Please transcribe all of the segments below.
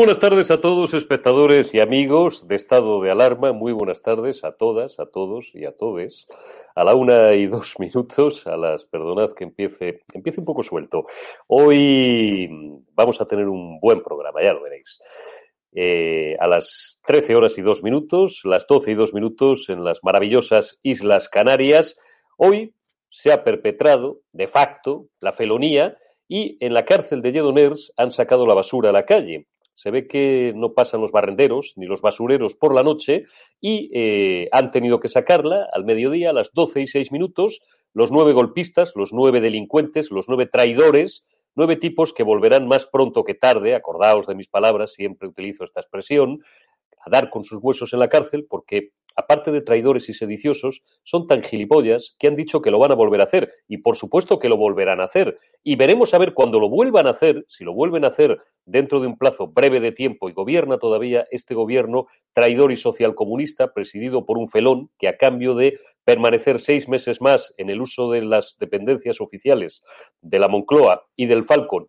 buenas tardes a todos, espectadores y amigos de Estado de Alarma. Muy buenas tardes a todas, a todos y a todes. A la una y dos minutos, a las, perdonad que empiece, empiece un poco suelto. Hoy vamos a tener un buen programa, ya lo veréis. Eh, a las 13 horas y dos minutos, las 12 y dos minutos en las maravillosas Islas Canarias. Hoy se ha perpetrado, de facto, la felonía y en la cárcel de Lledoners han sacado la basura a la calle se ve que no pasan los barrenderos ni los basureros por la noche y eh, han tenido que sacarla al mediodía, a las 12 y 6 minutos, los nueve golpistas, los nueve delincuentes, los nueve traidores, nueve tipos que volverán más pronto que tarde, acordaos de mis palabras, siempre utilizo esta expresión, a dar con sus huesos en la cárcel porque aparte de traidores y sediciosos, son tan gilipollas que han dicho que lo van a volver a hacer. Y por supuesto que lo volverán a hacer. Y veremos a ver cuando lo vuelvan a hacer, si lo vuelven a hacer dentro de un plazo breve de tiempo y gobierna todavía este gobierno traidor y socialcomunista presidido por un felón que a cambio de permanecer seis meses más en el uso de las dependencias oficiales de la Moncloa y del Falcon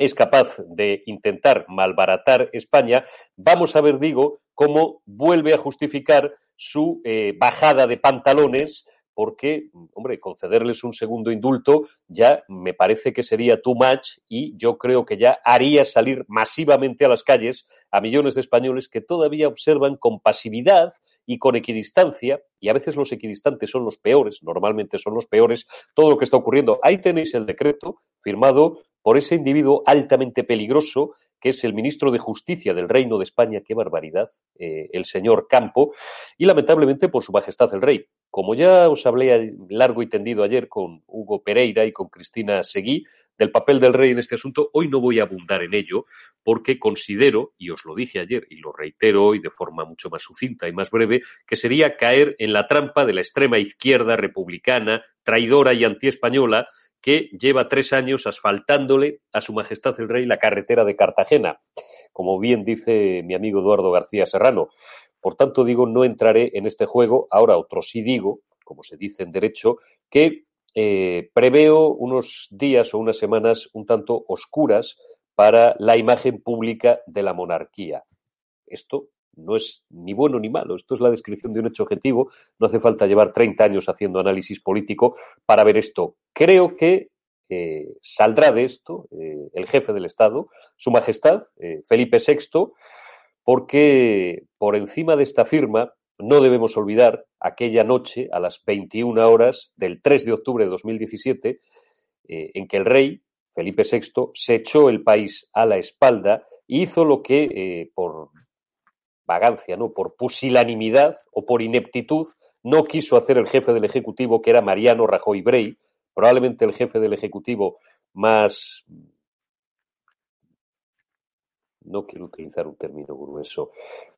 es capaz de intentar malbaratar España, vamos a ver, digo, cómo vuelve a justificar su eh, bajada de pantalones, porque, hombre, concederles un segundo indulto ya me parece que sería too much y yo creo que ya haría salir masivamente a las calles a millones de españoles que todavía observan con pasividad y con equidistancia, y a veces los equidistantes son los peores, normalmente son los peores, todo lo que está ocurriendo. Ahí tenéis el decreto firmado por ese individuo altamente peligroso que es el ministro de Justicia del Reino de España, qué barbaridad, eh, el señor Campo, y lamentablemente por su majestad el rey. Como ya os hablé largo y tendido ayer con Hugo Pereira y con Cristina Seguí del papel del rey en este asunto, hoy no voy a abundar en ello porque considero, y os lo dije ayer y lo reitero hoy de forma mucho más sucinta y más breve, que sería caer en la trampa de la extrema izquierda republicana, traidora y antiespañola, que lleva tres años asfaltándole a Su Majestad el Rey la carretera de Cartagena, como bien dice mi amigo Eduardo García Serrano. Por tanto, digo, no entraré en este juego. Ahora, otro sí digo, como se dice en derecho, que eh, preveo unos días o unas semanas un tanto oscuras para la imagen pública de la monarquía. Esto no es ni bueno ni malo, esto es la descripción de un hecho objetivo, no hace falta llevar 30 años haciendo análisis político para ver esto. Creo que eh, saldrá de esto eh, el jefe del Estado, Su Majestad, eh, Felipe VI, porque por encima de esta firma no debemos olvidar aquella noche a las 21 horas del 3 de octubre de 2017 eh, en que el rey, Felipe VI, se echó el país a la espalda hizo lo que por vagancia, ¿no? por pusilanimidad o por ineptitud no quiso hacer el jefe del Ejecutivo, que era Mariano Rajoy Brey, probablemente el jefe del Ejecutivo más no quiero utilizar un término grueso,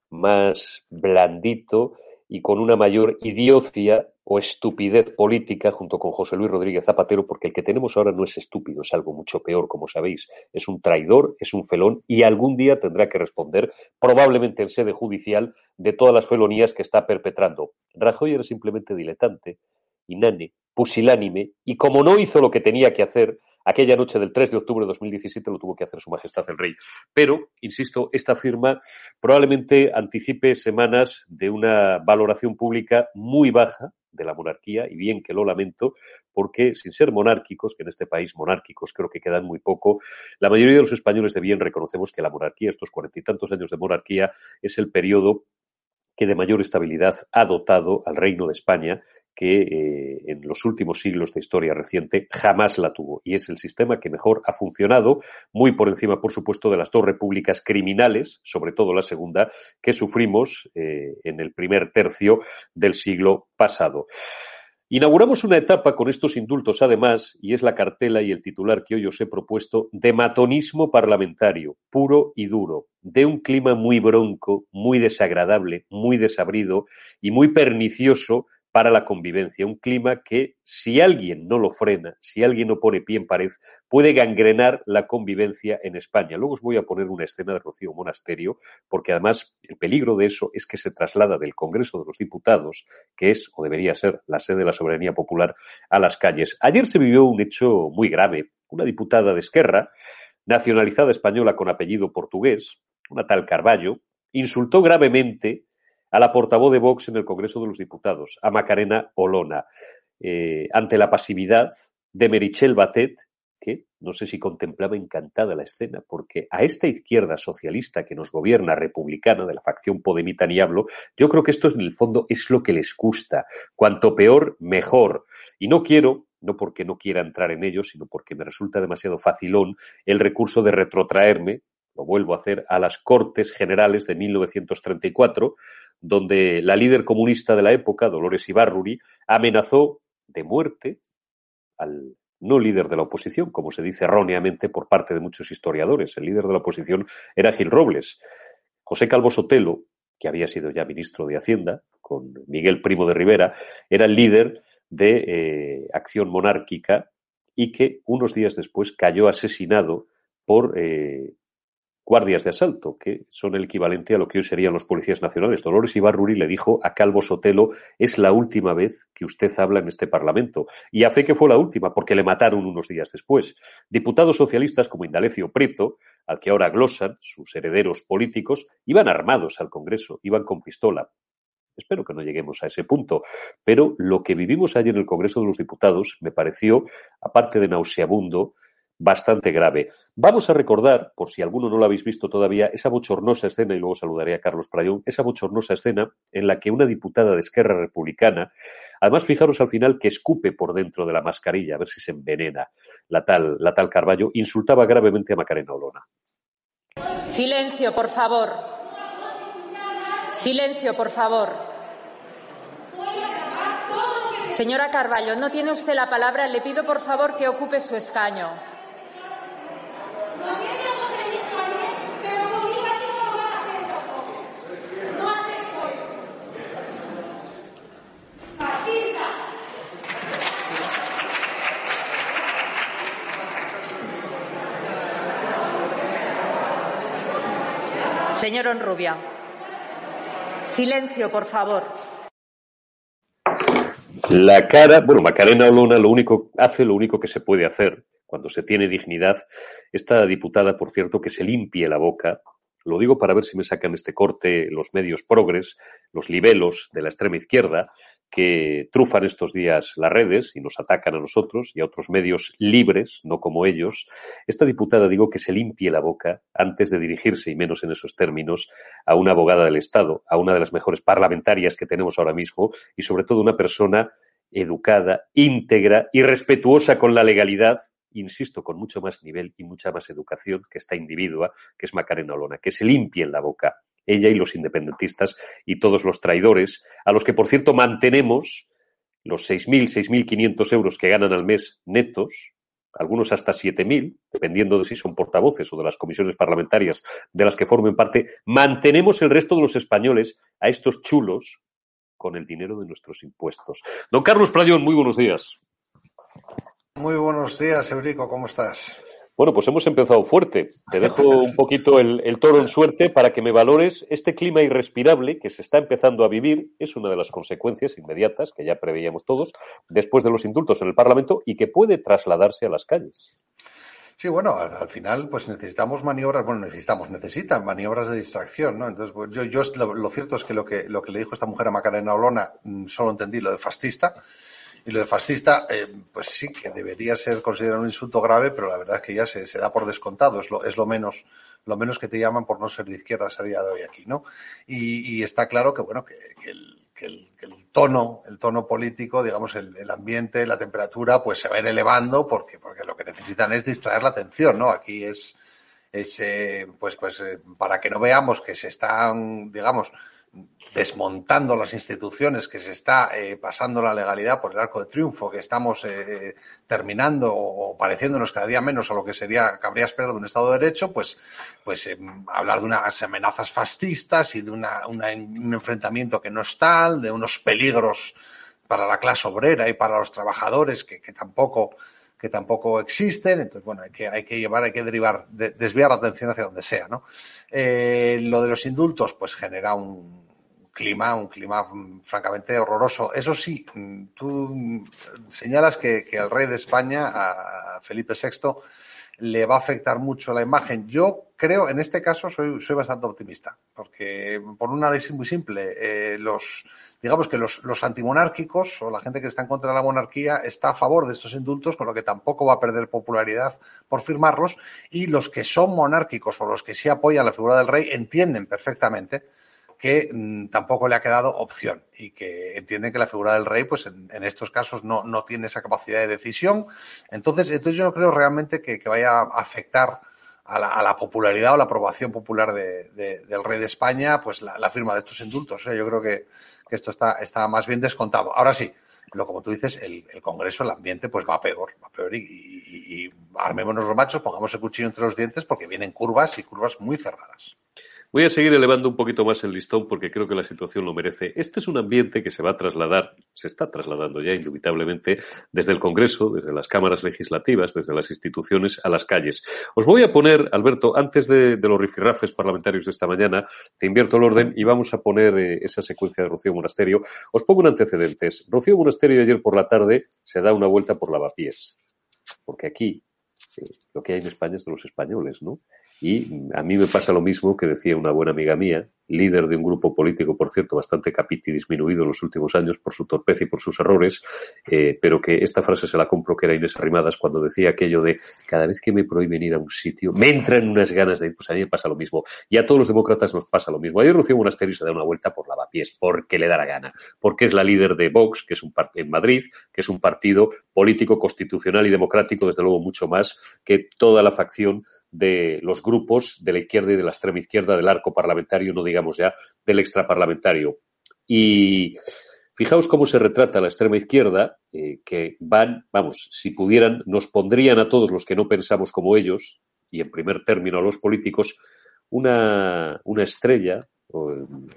más blandito y con una mayor idiocia o estupidez política junto con José Luis Rodríguez Zapatero, porque el que tenemos ahora no es estúpido, es algo mucho peor, como sabéis. Es un traidor, es un felón y algún día tendrá que responder, probablemente en sede judicial, de todas las felonías que está perpetrando. Rajoy era simplemente diletante, inane, pusilánime y como no hizo lo que tenía que hacer, Aquella noche del 3 de octubre de 2017 lo tuvo que hacer Su Majestad el Rey. Pero, insisto, esta firma probablemente anticipe semanas de una valoración pública muy baja de la monarquía, y bien que lo lamento, porque sin ser monárquicos, que en este país monárquicos creo que quedan muy poco, la mayoría de los españoles de bien reconocemos que la monarquía, estos cuarenta y tantos años de monarquía, es el periodo que de mayor estabilidad ha dotado al Reino de España que eh, en los últimos siglos de historia reciente jamás la tuvo. Y es el sistema que mejor ha funcionado, muy por encima, por supuesto, de las dos repúblicas criminales, sobre todo la segunda, que sufrimos eh, en el primer tercio del siglo pasado. Inauguramos una etapa con estos indultos, además, y es la cartela y el titular que hoy os he propuesto, de matonismo parlamentario, puro y duro, de un clima muy bronco, muy desagradable, muy desabrido y muy pernicioso para la convivencia, un clima que si alguien no lo frena, si alguien no pone pie en pared, puede gangrenar la convivencia en España. Luego os voy a poner una escena de Rocío Monasterio, porque además el peligro de eso es que se traslada del Congreso de los Diputados, que es o debería ser la sede de la soberanía popular, a las calles. Ayer se vivió un hecho muy grave. Una diputada de Esquerra, nacionalizada española con apellido portugués, una tal Carballo, insultó gravemente a la portavoz de Vox en el Congreso de los Diputados, a Macarena Olona, eh, ante la pasividad de Merichel Batet, que no sé si contemplaba encantada la escena, porque a esta izquierda socialista que nos gobierna, republicana, de la facción Podemita ni hablo, yo creo que esto en el fondo es lo que les gusta. Cuanto peor, mejor. Y no quiero, no porque no quiera entrar en ello, sino porque me resulta demasiado facilón el recurso de retrotraerme, lo vuelvo a hacer, a las Cortes Generales de 1934, donde la líder comunista de la época, Dolores Ibarruri, amenazó de muerte al no líder de la oposición, como se dice erróneamente por parte de muchos historiadores. El líder de la oposición era Gil Robles. José Calvo Sotelo, que había sido ya ministro de Hacienda, con Miguel Primo de Rivera, era el líder de eh, Acción Monárquica y que unos días después cayó asesinado por eh, guardias de asalto, que son el equivalente a lo que hoy serían los policías nacionales. Dolores Ibarruri le dijo a Calvo Sotelo, es la última vez que usted habla en este Parlamento. Y a fe que fue la última, porque le mataron unos días después. Diputados socialistas como Indalecio Prieto, al que ahora glosan sus herederos políticos, iban armados al Congreso, iban con pistola. Espero que no lleguemos a ese punto, pero lo que vivimos ayer en el Congreso de los Diputados me pareció, aparte de nauseabundo, bastante grave. Vamos a recordar, por si alguno no lo habéis visto todavía, esa bochornosa escena, y luego saludaré a Carlos Prayón, esa bochornosa escena en la que una diputada de Esquerra Republicana, además fijaros al final que escupe por dentro de la mascarilla, a ver si se envenena la tal, la tal Carballo, insultaba gravemente a Macarena Olona. Silencio, por favor. Silencio, por favor. Señora Carballo, no tiene usted la palabra. Le pido, por favor, que ocupe su escaño. Señor Onrubia. Silencio, por favor. La cara, bueno, Macarena Olona lo único, hace lo único que se puede hacer cuando se tiene dignidad. Esta diputada, por cierto, que se limpie la boca. Lo digo para ver si me sacan este corte los medios progres, los libelos de la extrema izquierda, que trufan estos días las redes y nos atacan a nosotros y a otros medios libres, no como ellos, esta diputada digo que se limpie la boca antes de dirigirse, y menos en esos términos, a una abogada del Estado, a una de las mejores parlamentarias que tenemos ahora mismo y sobre todo una persona educada, íntegra y respetuosa con la legalidad insisto, con mucho más nivel y mucha más educación que esta individua, que es Macarena Olona, que se limpie en la boca ella y los independentistas y todos los traidores, a los que, por cierto, mantenemos los 6.000, 6.500 euros que ganan al mes netos, algunos hasta 7.000, dependiendo de si son portavoces o de las comisiones parlamentarias de las que formen parte, mantenemos el resto de los españoles a estos chulos con el dinero de nuestros impuestos. Don Carlos Playón, muy buenos días. Muy buenos días, Eurico, ¿cómo estás? Bueno, pues hemos empezado fuerte. Te dejo un poquito el, el, toro en suerte para que me valores este clima irrespirable que se está empezando a vivir. Es una de las consecuencias inmediatas que ya preveíamos todos después de los indultos en el Parlamento y que puede trasladarse a las calles. Sí, bueno, al, al, final pues necesitamos maniobras, bueno, necesitamos, necesitan maniobras de distracción, ¿no? Entonces, pues, yo, yo lo, lo, cierto es que lo que lo que le dijo esta mujer a Macarena Olona mm, solo entendí lo de fascista. Y lo de fascista, eh, pues sí, que debería ser considerado un insulto grave, pero la verdad es que ya se, se da por descontado, es lo, es lo menos lo menos que te llaman por no ser de izquierdas a día de hoy aquí, ¿no? Y, está claro que, bueno, que, el, tono, el tono político, digamos, el, el, ambiente, la temperatura, pues se va a ir elevando porque, porque lo que necesitan es distraer la atención, ¿no? Aquí es, es eh, pues, pues, eh, para que no veamos que se están, digamos, desmontando las instituciones, que se está eh, pasando la legalidad por el arco de triunfo, que estamos eh, terminando o pareciéndonos cada día menos a lo que sería, cabría esperar de un Estado de Derecho, pues, pues eh, hablar de unas amenazas fascistas y de un enfrentamiento que no es tal, de unos peligros para la clase obrera y para los trabajadores que, que tampoco que tampoco existen, entonces bueno, hay que, hay que llevar, hay que derivar, de, desviar la atención hacia donde sea, ¿no? Eh, lo de los indultos, pues genera un, clima, un clima francamente horroroso. Eso sí, tú señalas que, que al rey de España, a Felipe VI, le va a afectar mucho la imagen. Yo creo, en este caso, soy, soy bastante optimista, porque por un análisis muy simple, eh, los, digamos que los, antimonárquicos o la gente que está en contra de la monarquía está a favor de estos indultos, con lo que tampoco va a perder popularidad por firmarlos, y los que son monárquicos o los que sí apoyan la figura del rey entienden perfectamente que mmm, tampoco le ha quedado opción y que entienden que la figura del rey, pues en, estos casos no, no, tiene esa capacidad de decisión. Entonces, entonces yo no creo realmente que, vaya a afectar a la, popularidad o la aprobación popular de, de, del rey de España, pues la, la firma de estos indultos. ¿eh? Yo creo que, que esto está, está, más bien descontado. Ahora sí, lo como tú dices, el, Congreso, el ambiente, pues va peor, va peor y, y, y armémonos los machos, pongamos el cuchillo entre los dientes porque vienen curvas y curvas muy cerradas. Voy a seguir elevando un poquito más el listón porque creo que la situación lo merece. Este es un ambiente que se va a trasladar, se está trasladando ya indubitablemente desde el Congreso, desde las cámaras legislativas, desde las instituciones a las calles. Os voy a poner, Alberto, antes de, los rifirrafes parlamentarios de esta mañana, te invierto el orden y vamos a poner eh, esa secuencia de Rocío Monasterio. Os pongo un antecedentes. Rocío Monasterio ayer por la tarde se da una vuelta por lavapiés. Porque aquí eh, lo que hay en España es de los españoles, ¿no? Y a mí me pasa lo mismo que decía una buena amiga mía, líder de un grupo político, por cierto, bastante capiti disminuido en los últimos años por su torpeza y por sus errores, eh, pero que esta frase se la compro que era Inés Arrimadas cuando decía aquello de cada vez que me prohíben ir a un sitio, me entran unas ganas de ir, pues a mí me pasa lo mismo. Y a todos los demócratas nos pasa lo mismo. Ayer Rocío Monasterio se da una vuelta por lavapiés, porque le da la gana, porque es la líder de Vox, que es un partido en Madrid, que es un partido político, constitucional y democrático, desde luego mucho más que toda la facción de los grupos de la izquierda y de la extrema izquierda del arco parlamentario, no digamos ya del extraparlamentario. Y fijaos cómo se retrata la extrema izquierda, eh, que van, vamos, si pudieran, nos pondrían a todos los que no pensamos como ellos, y en primer término a los políticos, una, una estrella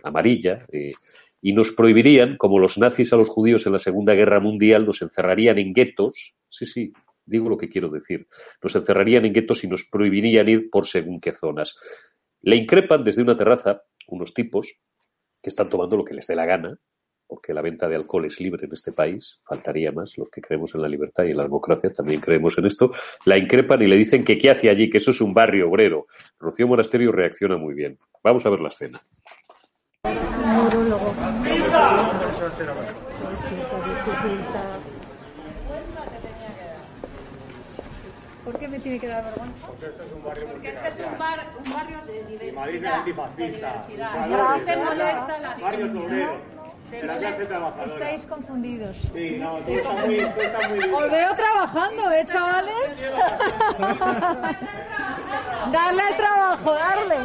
amarilla, eh, y nos prohibirían, como los nazis a los judíos en la Segunda Guerra Mundial, nos encerrarían en guetos, sí, sí, digo lo que quiero decir. Nos encerrarían en guetos y nos prohibirían ir por según qué zonas. Le increpan desde una terraza unos tipos que están tomando lo que les dé la gana, porque la venta de alcohol es libre en este país, faltaría más, los que creemos en la libertad y en la democracia también creemos en esto, la increpan y le dicen que qué hace allí, que eso es un barrio obrero. Rocío Monasterio reacciona muy bien. Vamos a ver la escena. ¿Por qué me tiene que dar vergüenza? Porque este es un, bar, un barrio de Madrid es diversidad. De antifascista. diversidad. Luchadores, No te ¿verdad? molesta la Barrios diversidad. obreros. De clase molesta. trabajadora. Estáis confundidos. Sí, no, tú estás muy, tú estás muy Os veo trabajando, ¿eh, chavales? darle el trabajo, darle.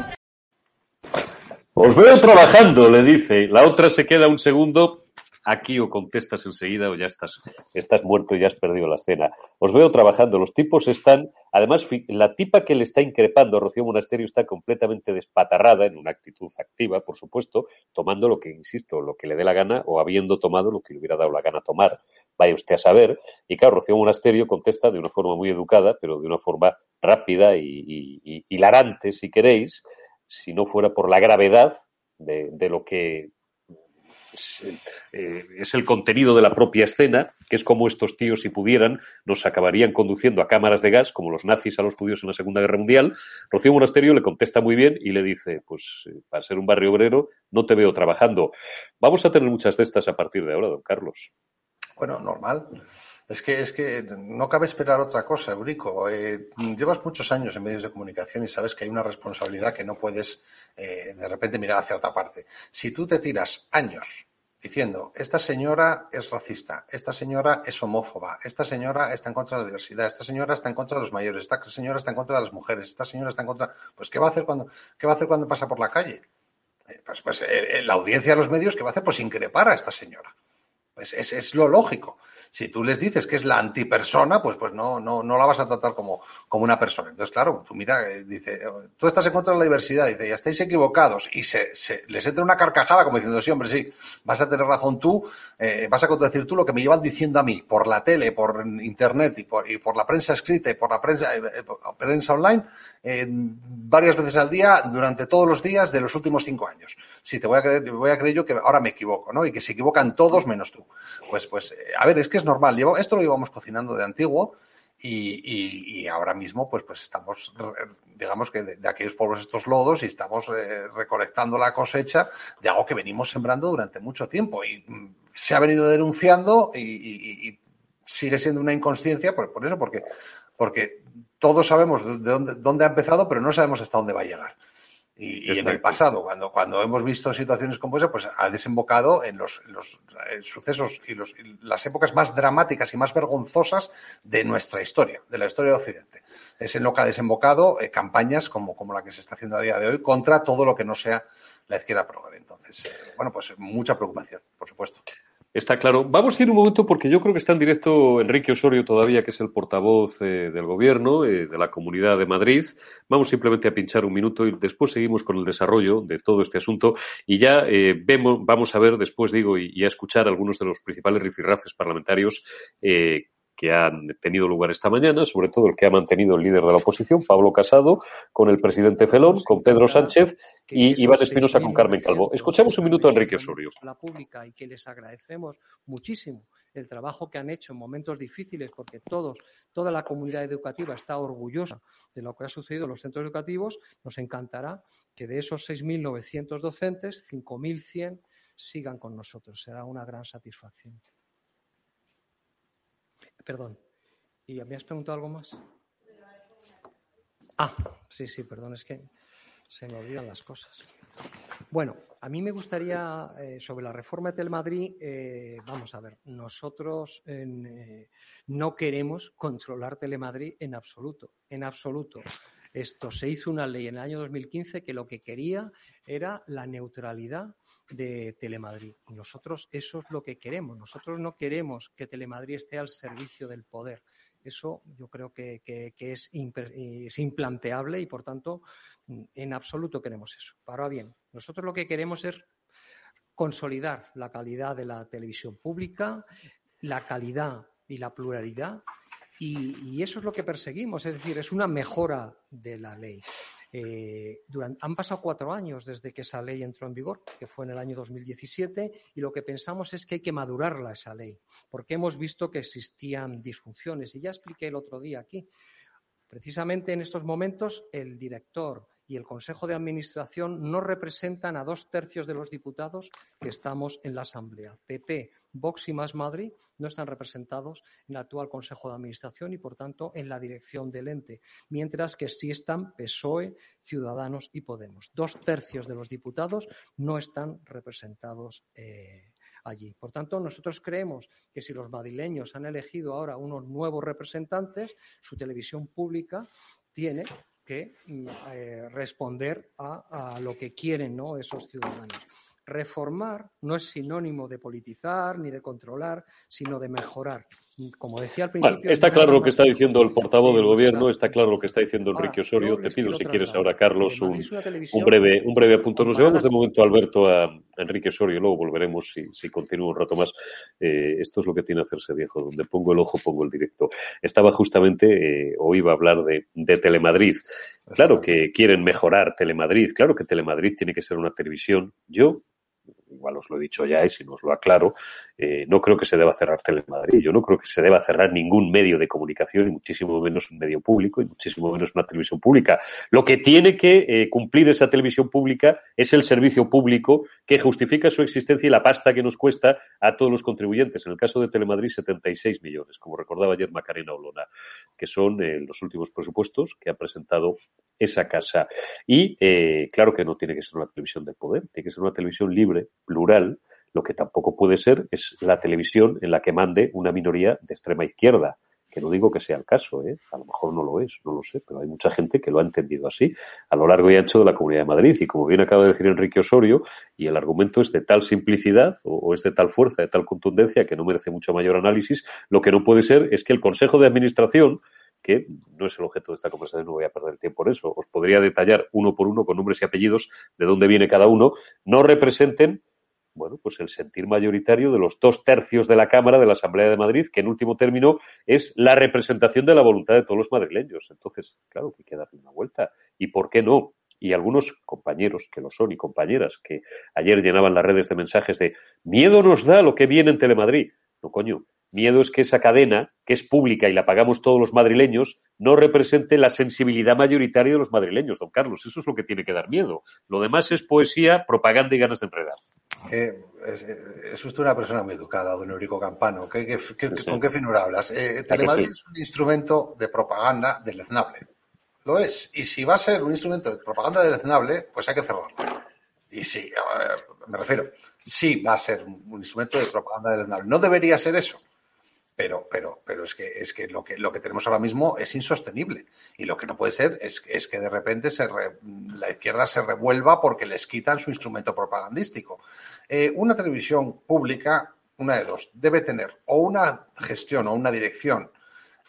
Os veo trabajando, le dice. La otra se queda un segundo. Aquí o contestas enseguida o ya estás, estás muerto y ya has perdido la escena. Os veo trabajando. Los tipos están. Además, la tipa que le está increpando Rocío Monasterio está completamente despatarrada en una actitud activa, por supuesto, tomando lo que, insisto, lo que le dé la gana o habiendo tomado lo que le hubiera dado la gana tomar. Vaya usted a saber. Y claro, Rocío Monasterio contesta de una forma muy educada, pero de una forma rápida y, y- y hilarante, si queréis, si no fuera por la gravedad de, lo que eh, es el contenido de la propia escena, que es como estos tíos, si pudieran, nos acabarían conduciendo a cámaras de gas, como los nazis a los judíos en la Segunda Guerra Mundial. Rocío Monasterio le contesta muy bien y le dice, pues eh, para ser un barrio obrero no te veo trabajando. Vamos a tener muchas de estas a partir de ahora, don Carlos. Bueno, normal. Es que, es que no cabe esperar otra cosa, Eurico. Eh, llevas muchos años en medios de comunicación y sabes que hay una responsabilidad que no puedes eh, de repente mirar hacia otra parte. Si tú te tiras años diciendo, esta señora es racista, esta señora es homófoba, esta señora está en contra de la diversidad, esta señora está en contra de los mayores, esta señora está en contra de las mujeres, esta señora está en contra... Pues, ¿qué va a hacer cuando, qué va a hacer cuando pasa por la calle? Eh, Pues, pues la audiencia de los medios, ¿qué va a hacer? Pues increpar a esta señora. Pues es, es lo lógico. Si tú les dices que es la antipersona, pues, pues no, no, no la vas a tratar como, como una persona. Entonces, claro, tú mira, eh, dice, tú estás en contra de la diversidad, dice, ya estáis equivocados. Y se, se- les entra una carcajada como diciendo, sí, hombre, sí, vas a tener razón tú, eh, vas a contradecir tú lo que me llevan diciendo a mí por la tele, por internet y por, y por la prensa escrita y por la prensa, eh, prensa online, varias veces al día, durante todos los días de los últimos cinco años. Si te voy a creer, voy a creer yo que ahora me equivoco, ¿no? Y que se equivocan todos menos tú. Pues, pues, a ver, es que es normal. Esto lo llevamos cocinando de antiguo y, y- ahora mismo, pues, pues estamos, digamos que de, aquellos pueblos estos lodos y estamos eh, recolectando la cosecha de algo que venimos sembrando durante mucho tiempo y mm, se ha venido denunciando y sigue siendo una inconsciencia por, por eso, porque, porque todos sabemos de dónde, dónde ha empezado, pero no sabemos hasta dónde va a llegar. Y, y en el pasado, cuando, cuando hemos visto situaciones como esa, pues ha desembocado en los, en los, eh, sucesos y, los- y las épocas más dramáticas y más vergonzosas de nuestra historia, de la historia de Occidente. Es en lo que ha desembocado eh, campañas como, como la que se está haciendo a día de hoy contra todo lo que no sea la izquierda progre. Entonces, eh, bueno, pues mucha preocupación, por supuesto. Está claro. Vamos a ir un momento porque yo creo que está en directo Enrique Osorio todavía, que es el portavoz eh, del gobierno eh, de la Comunidad de Madrid. Vamos simplemente a pinchar un minuto y después seguimos con el desarrollo de todo este asunto y ya eh, vemos, vamos a ver después, digo, y, y a escuchar algunos de los principales rifirrafes parlamentarios eh, que han tenido lugar esta mañana, sobre todo el que ha mantenido el líder de la oposición, Pablo Casado, con el presidente Felón, con Pedro Sánchez y Iván Espinosa con Carmen Calvo. Escuchamos un minuto a Enrique Osorio. La pública y que les agradecemos muchísimo el trabajo que han hecho en momentos difíciles, porque todos, toda la comunidad educativa está orgullosa de lo que ha sucedido en los centros educativos. Nos encantará que de esos 6.900 docentes, 5.100 sigan con nosotros. Será una gran satisfacción. Perdón. ¿Y has preguntado algo más? Ah, sí, sí, perdón, es que se me olvidan las cosas. Bueno, a mí me gustaría, eh, sobre la reforma de Telemadrid, eh, vamos a ver, nosotros eh, no queremos controlar Telemadrid en absoluto, en absoluto. Esto se hizo una ley en el año 2015 que lo que quería era la neutralidad de Telemadrid. Y nosotros eso es lo que queremos. Nosotros no queremos que Telemadrid esté al servicio del poder. Eso yo creo que, es, es implanteable y, por tanto, en absoluto queremos eso. Ahora bien, nosotros lo que queremos es consolidar la calidad de la televisión pública, la calidad y la pluralidad, y, eso es lo que perseguimos, es decir, es una mejora de la ley. Eh, han pasado cuatro años desde que esa ley entró en vigor, que fue en el año 2017, y lo que pensamos es que hay que madurarla esa ley, porque hemos visto que existían disfunciones. Y ya expliqué el otro día aquí. Precisamente en estos momentos, el director y el Consejo de Administración no representan a dos tercios de los diputados que estamos en la Asamblea. PP Vox y Más Madrid no están representados en el actual Consejo de Administración y, por tanto, en la dirección del ente, mientras que sí están PSOE, Ciudadanos y Podemos. Dos tercios de los diputados no están representados eh, allí. Por tanto, nosotros creemos que si los madrileños han elegido ahora unos nuevos representantes, su televisión pública tiene que mm, eh, responder a, lo que quieren esos ciudadanos. Reformar no es sinónimo de politizar ni de controlar, sino de mejorar. Como decía al principio. Bueno, está claro lo que está diciendo el portavoz del de gobierno, está claro lo que está diciendo Enrique Osorio. Te pido, si quieres, ahora, Carlos, un, breve, un breve apunte. Nos llevamos de momento, Alberto, a a Enrique Osorio, luego volveremos si, si continúa un rato más. Eh, esto es lo que tiene hacerse viejo, donde pongo el ojo, pongo el directo. Estaba justamente, eh, o iba a hablar de, de Telemadrid. Claro que quieren mejorar Telemadrid, claro que Telemadrid tiene que ser una televisión. Yo, igual os lo he dicho ya y si no os lo aclaro, eh, no creo que se deba cerrar Telemadrid. Yo no creo que se deba cerrar ningún medio de comunicación y muchísimo menos un medio público y muchísimo menos una televisión pública. Lo que tiene que eh, cumplir esa televisión pública es el servicio público que justifica su existencia y la pasta que nos cuesta a todos los contribuyentes. En el caso de Telemadrid, 76 millones, como recordaba ayer Macarena Olona, que son eh, los últimos presupuestos que ha presentado esa casa. Y claro que no tiene que ser una televisión del poder, tiene que ser una televisión libre, plural. Lo que tampoco puede ser es la televisión en la que mande una minoría de extrema izquierda. Que no digo que sea el caso, ¿eh? a lo mejor no lo es, no lo sé, pero hay mucha gente que lo ha entendido así a lo largo y ancho de la Comunidad de Madrid. Y como bien acaba de decir Enrique Osorio, y el argumento es de tal simplicidad o, o es de tal fuerza, de tal contundencia que no merece mucho mayor análisis, lo que no puede ser es que el Consejo de Administración que no es el objeto de esta conversación, no voy a perder tiempo en eso. Os podría detallar uno por uno con nombres y apellidos de dónde viene cada uno, no representen, bueno, pues el sentir mayoritario de los dos tercios de la Cámara de la Asamblea de Madrid, que en último término es la representación de la voluntad de todos los madrileños. Entonces, claro que hay que darle una vuelta. ¿Y por qué no? Y algunos compañeros que lo son y compañeras que ayer llenaban las redes de mensajes de miedo nos da lo que viene en Telemadrid. No, coño, Miedo es que esa cadena, que es pública y la pagamos todos los madrileños, no represente la sensibilidad mayoritaria de los madrileños, don Carlos. Eso es lo que tiene que dar miedo. Lo demás es poesía, propaganda y ganas de enredar. Eh, es, es usted una persona muy educada, don Eurico Campano. ¿Qué, qué, qué, Sí, sí. ¿Con qué finura hablas? Eh, ¿A que Telemadrid sí? es un instrumento de propaganda deleznable. Lo es. Y si va a ser un instrumento de propaganda deleznable, pues hay que cerrarlo. Y sí, a ver, me refiero, sí va a ser un un instrumento de propaganda deleznable. No debería ser eso. Pero, pero, pero es que, es que, lo que lo que tenemos ahora mismo es insostenible. Y lo que no puede ser es, es que de repente se re- la izquierda se revuelva porque les quitan su instrumento propagandístico. Eh, una televisión pública, una de dos, debe tener o una gestión o una dirección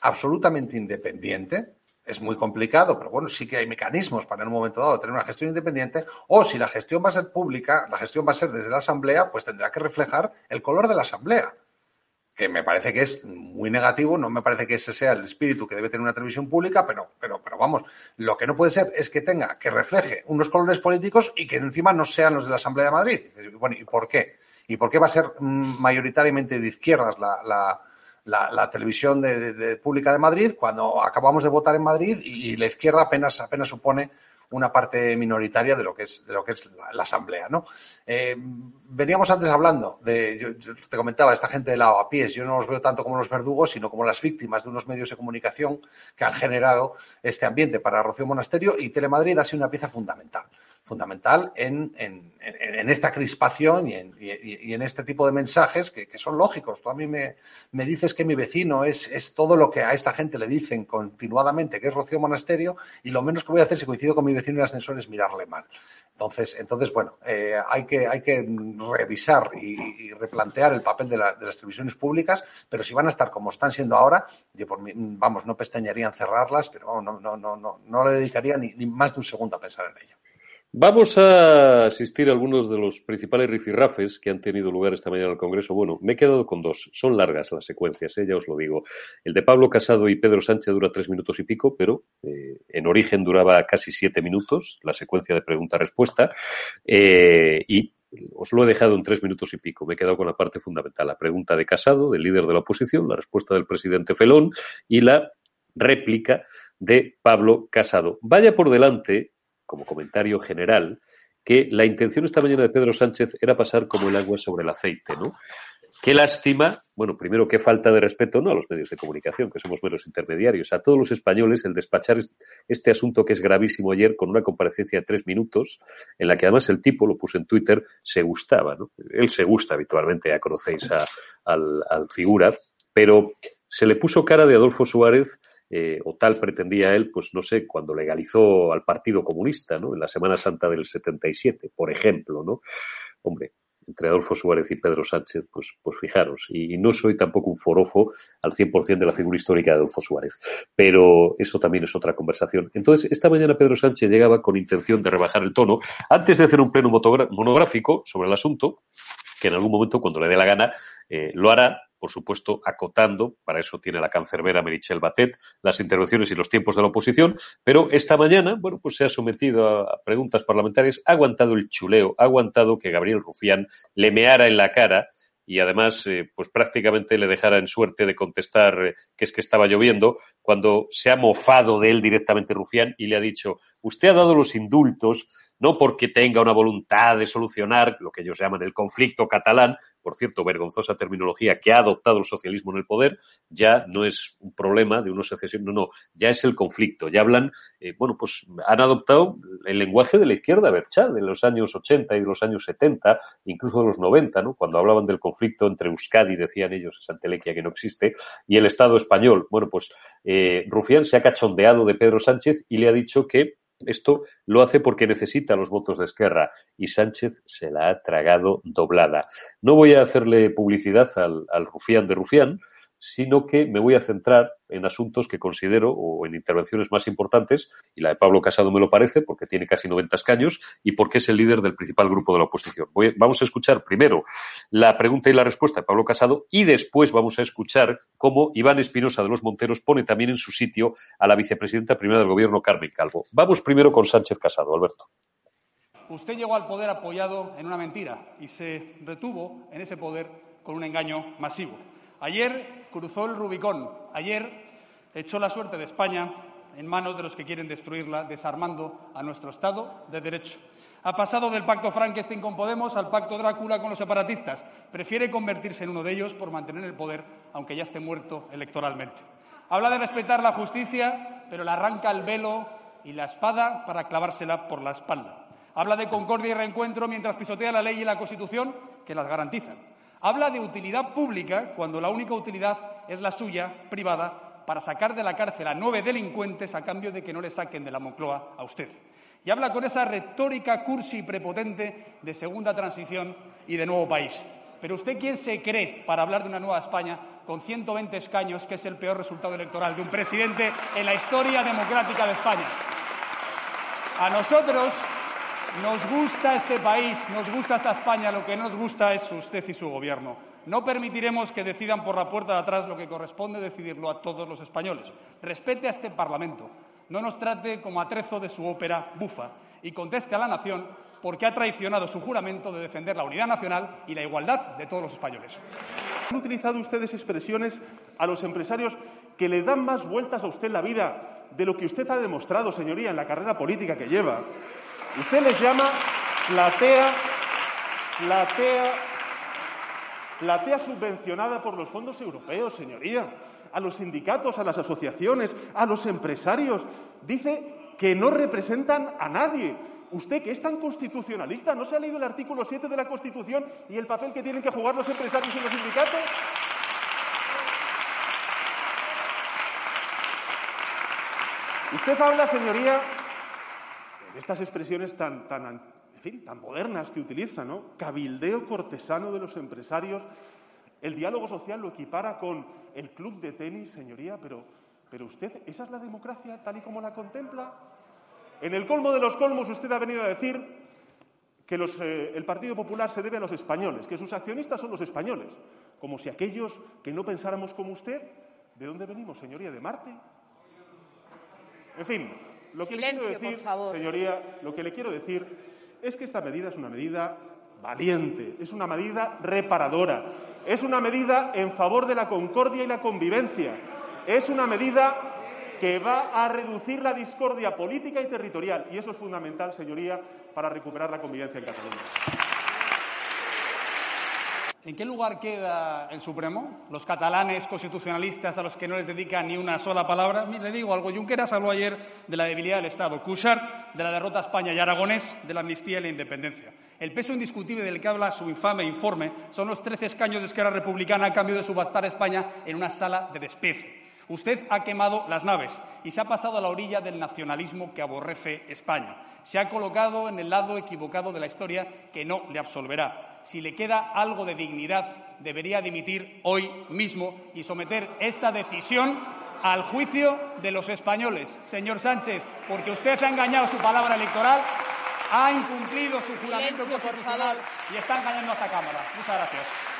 absolutamente independiente. Es muy complicado, pero bueno, sí que hay mecanismos para en un momento dado tener una gestión independiente. O si la gestión va a ser pública, la gestión va a ser desde la Asamblea, pues tendrá que reflejar el color de la Asamblea me parece que es muy negativo, no me parece que ese sea el espíritu que debe tener una televisión pública, pero, pero, pero vamos, lo que no puede ser es que tenga, que refleje unos colores políticos y que encima no sean los de la Asamblea de Madrid. Bueno, ¿y por qué? ¿Y por qué va a ser mayoritariamente de izquierdas la, la, televisión de pública de Madrid cuando acabamos de votar en Madrid y, y la izquierda apenas, apenas supone una parte minoritaria de lo que es, de lo que es la, asamblea, ¿no? Eh, veníamos antes hablando de, yo, yo te comentaba, esta gente de lavapiés, yo no los veo tanto como los verdugos, sino como las víctimas de unos medios de comunicación que han generado este ambiente para Rocío Monasterio y Telemadrid ha sido una pieza fundamental fundamental en, en, esta crispación y en, y, en, este tipo de mensajes que, son lógicos. Tú a mí me, dices que mi vecino es, es todo lo que a esta gente le dicen continuadamente, que es Rocío Monasterio, y lo menos que voy a hacer si coincido con mi vecino en el ascensor es mirarle mal. Entonces, entonces bueno, eh, hay, que, hay que revisar y, replantear el papel de, la, de, las televisiones públicas, pero si van a estar como están siendo ahora, yo por mí, vamos, no pestañaría en cerrarlas, pero no, no, no, no, no le dedicaría ni, ni más de un segundo a pensar en ello. Vamos a asistir a algunos de los principales rifirrafes que han tenido lugar esta mañana en el Congreso. Bueno, me he quedado con dos. Son largas las secuencias, ¿eh? ya os lo digo. El de Pablo Casado y Pedro Sánchez dura tres minutos y pico, pero eh, en origen duraba casi siete minutos, la secuencia de pregunta-respuesta. Eh, y os lo he dejado en tres minutos y pico. Me he quedado con la parte fundamental. La pregunta de Casado, del líder de la oposición, la respuesta del presidente Felón y la réplica de Pablo Casado. Vaya por delante como comentario general, que la intención esta mañana de Pedro Sánchez era pasar como el agua sobre el aceite, ¿no? Qué lástima, bueno, primero qué falta de respeto, no a los medios de comunicación, que somos meros intermediarios, a todos los españoles el despachar este asunto que es gravísimo ayer con una comparecencia de tres minutos, en la que además el tipo, lo puso en Twitter, se gustaba, ¿no? Él se gusta habitualmente, ya conocéis a, al, al figura, pero se le puso cara de Adolfo Suárez eh, o tal pretendía él, pues no sé, cuando legalizó al Partido Comunista, ¿no? En la Semana Santa del 77, por ejemplo, ¿no? Hombre, entre Adolfo Suárez y Pedro Sánchez, pues, pues fijaros, y, no soy tampoco un forofo al 100% de la figura histórica de Adolfo Suárez, pero eso también es otra conversación. Entonces, esta mañana Pedro Sánchez llegaba con intención de rebajar el tono, antes de hacer un pleno monográfico sobre el asunto, que en algún momento, cuando le dé la gana, eh, lo hará, por supuesto, acotando, para eso tiene la cancerbera Merichel Batet, las intervenciones y los tiempos de la oposición, pero esta mañana, bueno, pues se ha sometido a, preguntas parlamentarias, ha aguantado el chuleo, ha aguantado que Gabriel Rufián le meara en la cara y además, eh, pues prácticamente le dejara en suerte de contestar eh, que es que estaba lloviendo, cuando se ha mofado de él directamente Rufián y le ha dicho, usted ha dado los indultos no porque tenga una voluntad de solucionar lo que ellos llaman el conflicto catalán, por cierto, vergonzosa terminología que ha adoptado el socialismo en el poder, ya no es un problema de una secesión, no, no, ya es el conflicto, ya hablan, eh, bueno, pues han adoptado el lenguaje de la izquierda berchal de los años 80 y de los años 70, incluso de los 90, ¿no? Cuando hablaban del conflicto entre Euskadi, decían ellos, esa entelequia que no existe, y el Estado español. Bueno, pues eh, Rufián se ha cachondeado de Pedro Sánchez y le ha dicho que esto lo hace porque necesita los votos de Esquerra y Sánchez se la ha tragado doblada. No voy a hacerle publicidad al, al Rufián de Rufián, sino que me voy a centrar en asuntos que considero o en intervenciones más importantes, y la de Pablo Casado me lo parece, porque tiene casi 90 escaños y porque es el líder del principal grupo de la oposición. Vamos a escuchar primero la pregunta y la respuesta de Pablo Casado y después vamos a escuchar cómo Iván Espinosa de los Monteros pone también en su sitio a la vicepresidenta primera del gobierno, Carmen Calvo. Vamos primero con Sánchez Casado, Alberto. Usted llegó al poder apoyado en una mentira y se retuvo en ese poder con un engaño masivo. Ayer cruzó el Rubicón. Ayer echó la suerte de España en manos de los que quieren destruirla, desarmando a nuestro Estado de Derecho. Ha pasado del pacto Frankenstein con Podemos al pacto Drácula con los separatistas. Prefiere convertirse en uno de ellos por mantener el poder, aunque ya esté muerto electoralmente. Habla de respetar la justicia, pero le arranca el velo y la espada para clavársela por la espalda. Habla de concordia y reencuentro mientras pisotea la ley y la Constitución que las garantizan. Habla de utilidad pública cuando la única utilidad es la suya, privada, para sacar de la cárcel a nueve delincuentes a cambio de que no le saquen de la Moncloa a usted. Y habla con esa retórica cursi y prepotente de segunda transición y de nuevo país. Pero usted, ¿quién se cree para hablar de una nueva España con 120 escaños, que es el peor resultado electoral de un presidente en la historia democrática de España? A nosotros nos gusta este país, nos gusta esta España, lo que no nos gusta es usted y su gobierno. No permitiremos que decidan por la puerta de atrás lo que corresponde decidirlo a todos los españoles. Respete a este Parlamento, no nos trate como atrezo de su ópera bufa y conteste a la nación porque ha traicionado su juramento de defender la unidad nacional y la igualdad de todos los españoles. Han utilizado ustedes expresiones a los empresarios que le dan más vueltas a usted la vida de lo que usted ha demostrado, señoría, en la carrera política que lleva. Usted les llama platea, platea, platea subvencionada por los fondos europeos, señoría. A los sindicatos, a las asociaciones, a los empresarios. Dice que no representan a nadie. Usted, que es tan constitucionalista, ¿no se ha leído el artículo 7 de la Constitución y el papel que tienen que jugar los empresarios y los sindicatos? Usted habla, señoría, estas expresiones tan, tan, an- en fin, tan modernas que utiliza, ¿no? Cabildeo cortesano de los empresarios. El diálogo social lo equipara con el club de tenis, señoría, pero, pero usted, ¿esa es la democracia tal y como la contempla? En el colmo de los colmos usted ha venido a decir que eh, el Partido Popular se debe a los españoles, que sus accionistas son los españoles, como si aquellos que no pensáramos como usted, ¿de dónde venimos, señoría? ¿De Marte? En fin, lo que le quiero decir, por favor. señoría, lo que le quiero decir es que esta medida es una medida valiente, es una medida reparadora, es una medida en favor de la concordia y la convivencia, es una medida que va a reducir la discordia política y territorial, y eso es fundamental, señoría, para recuperar la convivencia en Cataluña. ¿En qué lugar queda el Supremo? Los catalanes constitucionalistas a los que no les dedican ni una sola palabra. Le digo algo. Junqueras habló ayer de la debilidad del Estado. Cushart de la derrota a España y Aragonés de la amnistía y la independencia. El peso indiscutible del que habla su infame informe son los 13 escaños de Esquerra Republicana a cambio de subastar a España en una sala de despeje. Usted ha quemado las naves y se ha pasado a la orilla del nacionalismo que aborrece España. Se ha colocado en el lado equivocado de la historia que no le absolverá si le queda algo de dignidad, debería dimitir hoy mismo y someter esta decisión al juicio de los españoles. Señor Sánchez, porque usted ha engañado su palabra electoral, ha incumplido su juramento Silencio, por constitucional y está engañando a esta Cámara. Muchas gracias.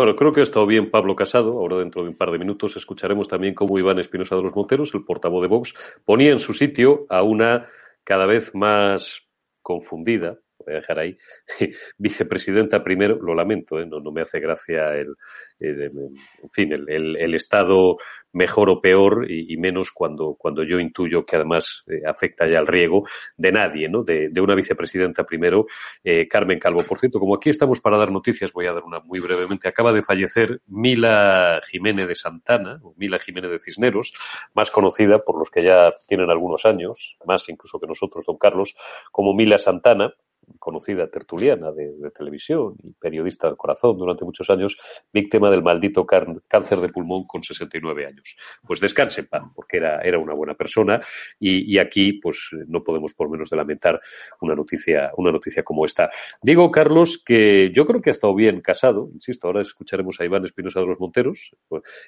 Bueno, creo que ha estado bien Pablo Casado. Ahora, dentro de un par de minutos, escucharemos también cómo Iván Espinosa de los Monteros, el portavoz de Vox, ponía en su sitio a una cada vez más confundida, voy a dejar ahí, vicepresidenta primero, lo lamento, ¿eh? no, no me hace gracia el, el- en fin, el, el- estado mejor o peor y, y menos cuando, cuando yo intuyo que además eh, afecta ya al riego de nadie, ¿no? De, de una vicepresidenta primero, eh, Carmen Calvo. Por cierto, como aquí estamos para dar noticias, voy a dar una muy brevemente. Acaba de fallecer Mila Jiménez de Santana, o Mila Jiménez de Cisneros, más conocida por los que ya tienen algunos años, más incluso que nosotros, don Carlos, como Mila Santana, conocida tertuliana de, televisión y periodista del corazón durante muchos años, víctima del maldito cáncer de pulmón con 69 años. Pues descanse en paz, porque era, era una buena persona y, y aquí pues no podemos por menos de lamentar una noticia, una noticia como esta. Digo, Carlos, que yo creo que ha estado bien casado, insisto, ahora escucharemos a Iván Espinosa de los Monteros.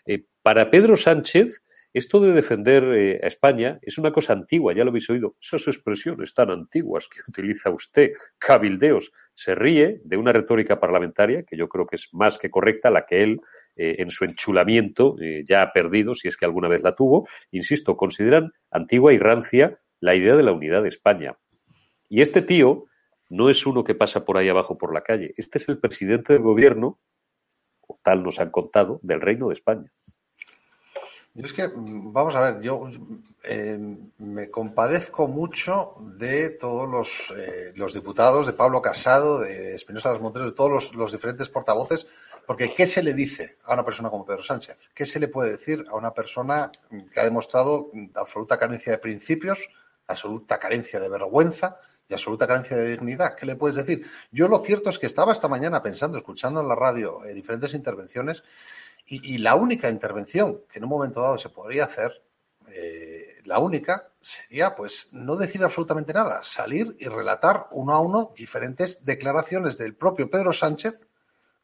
Eh, para Pedro Sánchez, esto de defender eh, a España es una cosa antigua, ya lo habéis oído. Esas expresiones tan antiguas que utiliza usted, cabildeos, se ríe de una retórica parlamentaria que yo creo que es más que correcta, la que él, eh, en su enchulamiento, eh, ya ha perdido, si es que alguna vez la tuvo. Insisto, consideran antigua y rancia la idea de la unidad de España. Y este tío no es uno que pasa por ahí abajo por la calle. Este es el presidente del gobierno, o tal nos han contado, del Reino de España. Yo es que, mm, vamos a ver, yo eh, me compadezco mucho de todos los, eh, los diputados, de Pablo Casado, de Espinosa de los Monteros, de todos los, los diferentes portavoces, porque ¿qué se le dice a una persona como Pedro Sánchez? ¿Qué se le puede decir a una persona que ha demostrado absoluta carencia de principios, absoluta carencia de vergüenza y absoluta carencia de dignidad? ¿Qué le puedes decir? Yo lo cierto es que estaba esta mañana pensando, escuchando en la radio eh, diferentes intervenciones, y, la única intervención que en un momento dado se podría hacer, eh, la única, sería pues no decir absolutamente nada, salir y relatar uno a uno diferentes declaraciones del propio Pedro Sánchez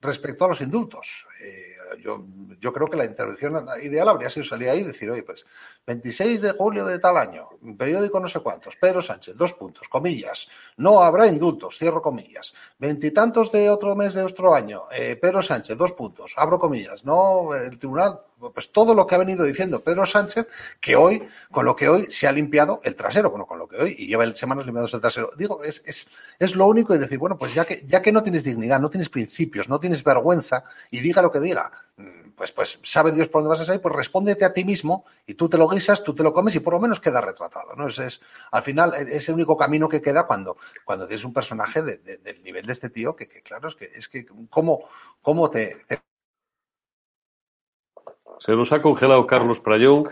respecto a los indultos. Eh, yo, yo creo que la intervención ideal habría sido salir ahí y decir, oye, pues 26 de julio de tal año, periódico no sé cuántos, Pedro Sánchez, dos puntos, comillas, no habrá indultos, cierro comillas. Veintitantos de otro mes de otro año, eh, Pedro Sánchez, dos puntos, abro comillas, no, el tribunal, pues todo lo que ha venido diciendo Pedro Sánchez, que hoy, con lo que hoy se ha limpiado el trasero, bueno, con lo que hoy, y lleva semanas limpiándose el trasero. Digo, es, es, es lo único y decir, bueno, pues ya que, ya que no tienes dignidad, no tienes principios, no tienes vergüenza, y diga lo que diga, pues, pues sabe Dios por dónde vas a salir, pues respóndete a ti mismo y tú te lo guisas, tú te lo comes y por lo menos queda retratado, ¿no? Es, es al final es el único camino que queda cuando, cuando tienes un personaje de, de, del nivel de este tío que, que, claro, es que, es que cómo, cómo te, te... Se nos ha congelado Carlos Prayón.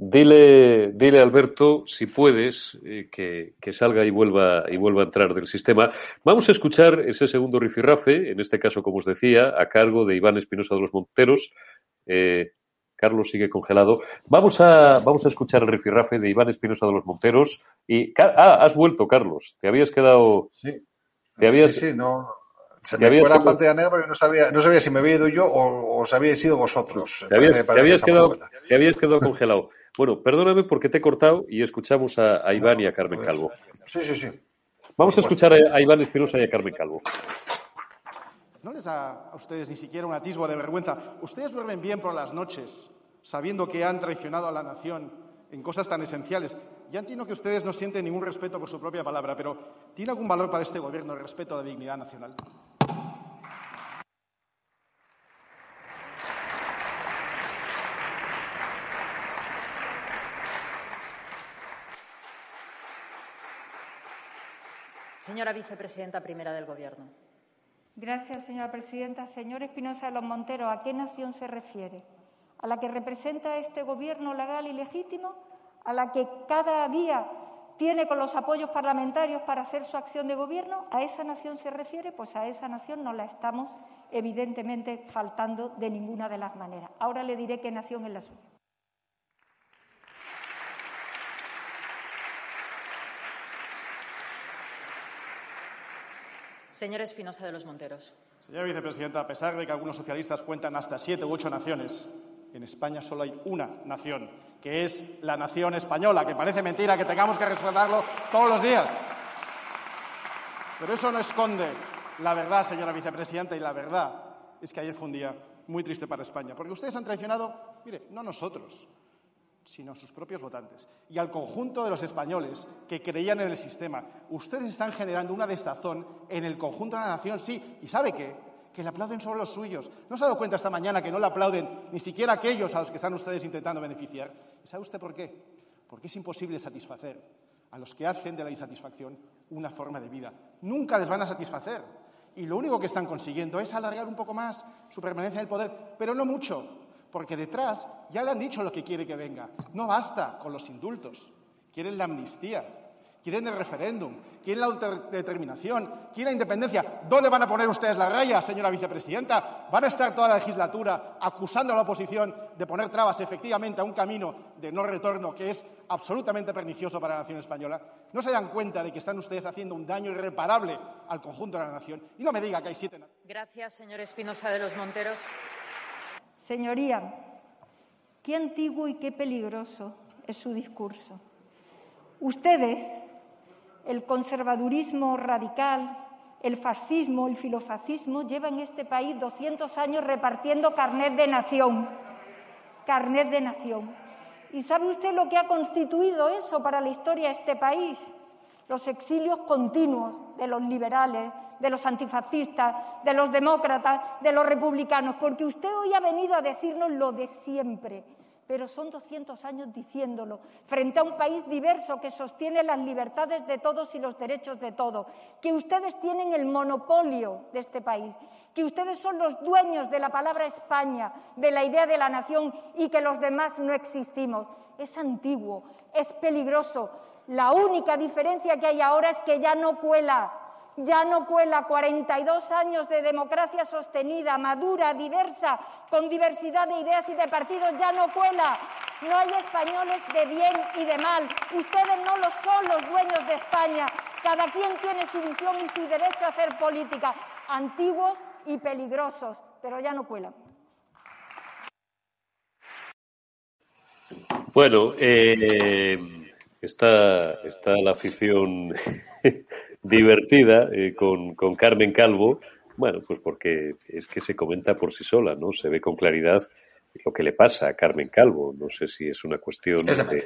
Dile, dile Alberto, si puedes, eh, que, que, salga y vuelva, y vuelva a entrar del sistema. Vamos a escuchar ese segundo rifirrafe, en este caso, como os decía, a cargo de Iván Espinosa de los Monteros. Eh, Carlos sigue congelado. Vamos a, vamos a escuchar el rifirrafe de Iván Espinosa de los Monteros. Y, ah, has vuelto, Carlos. Te habías quedado. Sí. Te habías, sí, sí, no. Se me fue la pantalla negra y no sabía, no sabía si me había ido yo o os habíais ido vosotros. Te habías, te habías quedado, te habías quedado congelado. Bueno, perdóname porque te he cortado y escuchamos a, a Iván no, y a Carmen pues, Calvo. Sí, sí, sí. Vamos a escuchar a, a, Iván Espinosa y a Carmen Calvo. ¿No les da a ustedes ni siquiera un atisbo de vergüenza? Ustedes duermen bien por las noches, sabiendo que han traicionado a la nación en cosas tan esenciales. Ya entiendo que ustedes no sienten ningún respeto por su propia palabra, pero ¿tiene algún valor para este gobierno el respeto a la dignidad nacional? Señora vicepresidenta primera del Gobierno. Gracias, señora presidenta. Señor Espinosa de los Monteros, ¿a qué nación se refiere? ¿A la que representa este Gobierno legal y legítimo? ¿A la que cada día tiene con los apoyos parlamentarios para hacer su acción de Gobierno? ¿A esa nación se refiere? Pues a esa nación no la estamos, evidentemente, faltando de ninguna de las maneras. Ahora le diré qué nación es la suya. Señor Espinosa de los Monteros. Señora vicepresidenta, a pesar de que algunos socialistas cuentan hasta siete u ocho naciones, en España solo hay una nación, que es la nación española, que parece mentira que tengamos que respetarlo todos los días. Pero eso no esconde la verdad, señora vicepresidenta, y la verdad es que ayer fue un día muy triste para España, porque ustedes han traicionado, mire, no nosotros, sino a sus propios votantes y al conjunto de los españoles que creían en el sistema. Ustedes están generando una desazón en el conjunto de la nación, sí, y ¿sabe qué? Que le aplauden solo los suyos. ¿No se ha dado cuenta esta mañana que no le aplauden ni siquiera aquellos a los que están ustedes intentando beneficiar? ¿Sabe usted por qué? Porque es imposible satisfacer a los que hacen de la insatisfacción una forma de vida. Nunca les van a satisfacer. Y lo único que están consiguiendo es alargar un poco más su permanencia en el poder, pero no mucho, porque detrás ya le han dicho lo que quiere que venga. No basta con los indultos. Quieren la amnistía, quieren el referéndum, quieren la autodeterminación, quieren la independencia. ¿Dónde van a poner ustedes la raya, señora vicepresidenta? ¿Van a estar toda la legislatura acusando a la oposición de poner trabas efectivamente a un camino de no retorno que es absolutamente pernicioso para la nación española? ¿No se dan cuenta de que están ustedes haciendo un daño irreparable al conjunto de la nación? Y no me diga que hay siete. Gracias, señor Espinosa de los Monteros. Señoría, qué antiguo y qué peligroso es su discurso. Ustedes, el conservadurismo radical, el fascismo, el filofascismo, llevan este país 200 años repartiendo carnet de nación. Carnet de nación. ¿Y sabe usted lo que ha constituido eso para la historia de este país? Los exilios continuos de los liberales, de los antifascistas, de los demócratas, de los republicanos, porque usted hoy ha venido a decirnos lo de siempre, pero son 200 años diciéndolo, frente a un país diverso que sostiene las libertades de todos y los derechos de todos, que ustedes tienen el monopolio de este país, que ustedes son los dueños de la palabra España, de la idea de la nación y que los demás no existimos. Es antiguo, es peligroso. La única diferencia que hay ahora es que ya no cuela, ya no cuela 42 años de democracia sostenida, madura, diversa, con diversidad de ideas y de partidos, ya no cuela. No hay españoles de bien y de mal. Ustedes no lo son los dueños de España. Cada quien tiene su visión y su derecho a hacer política. Antiguos y peligrosos, pero ya no cuelan. Bueno, eh, está, está la afición divertida eh, con, con Carmen Calvo. Bueno, pues porque es que se comenta por sí sola, ¿no? Se ve con claridad lo que le pasa a Carmen Calvo. No sé si es una cuestión Es de.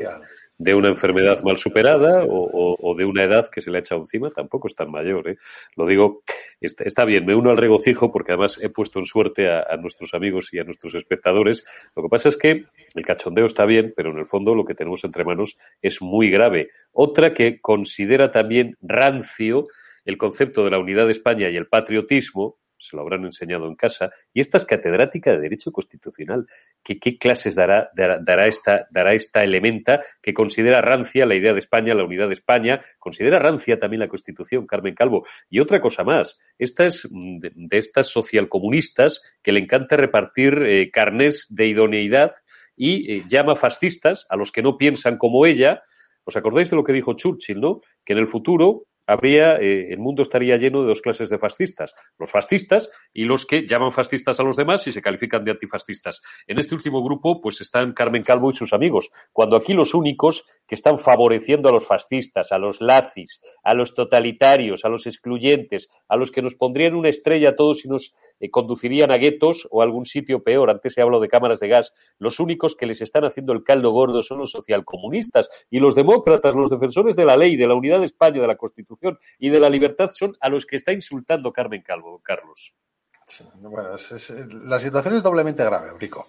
De una enfermedad mal superada o, o- de una edad que se le ha echado encima. Tampoco es tan mayor, ¿eh? Lo digo, está, está bien, me uno al regocijo porque además he puesto en suerte a, a nuestros amigos y a nuestros espectadores. Lo que pasa es que el cachondeo está bien, pero en el fondo lo que tenemos entre manos es muy grave. Otra que considera también rancio el concepto de la unidad de España y el patriotismo, se lo habrán enseñado en casa, y esta es catedrática de Derecho Constitucional. ¿Qué, clases dará, dará, esta, dará esta elementa que considera rancia la idea de España, la unidad de España, considera rancia también la Constitución, Carmen Calvo? Y otra cosa más, esta es mm, de, de estas socialcomunistas que le encanta repartir eh, carnés de idoneidad y eh, llama fascistas a los que no piensan como ella. ¿Os acordáis de lo que dijo Churchill, no? Que en el futuro habría, eh, el mundo estaría lleno de dos clases de fascistas. Los fascistas y los que llaman fascistas a los demás y se califican de antifascistas. En este último grupo, pues están Carmen Calvo y sus amigos. Cuando aquí los únicos que están favoreciendo a los fascistas, a los nazis, a los totalitarios, a los excluyentes, a los que nos pondrían una estrella a todos y nos eh, conducirían a guetos o a algún sitio peor, antes se habló de cámaras de gas, los únicos que les están haciendo el caldo gordo son los socialcomunistas y los demócratas, los defensores de la ley, de la unidad de España, de la Constitución y de la libertad son a los que está insultando Carmen Calvo, Carlos. Bueno, la situación es doblemente grave, Brico.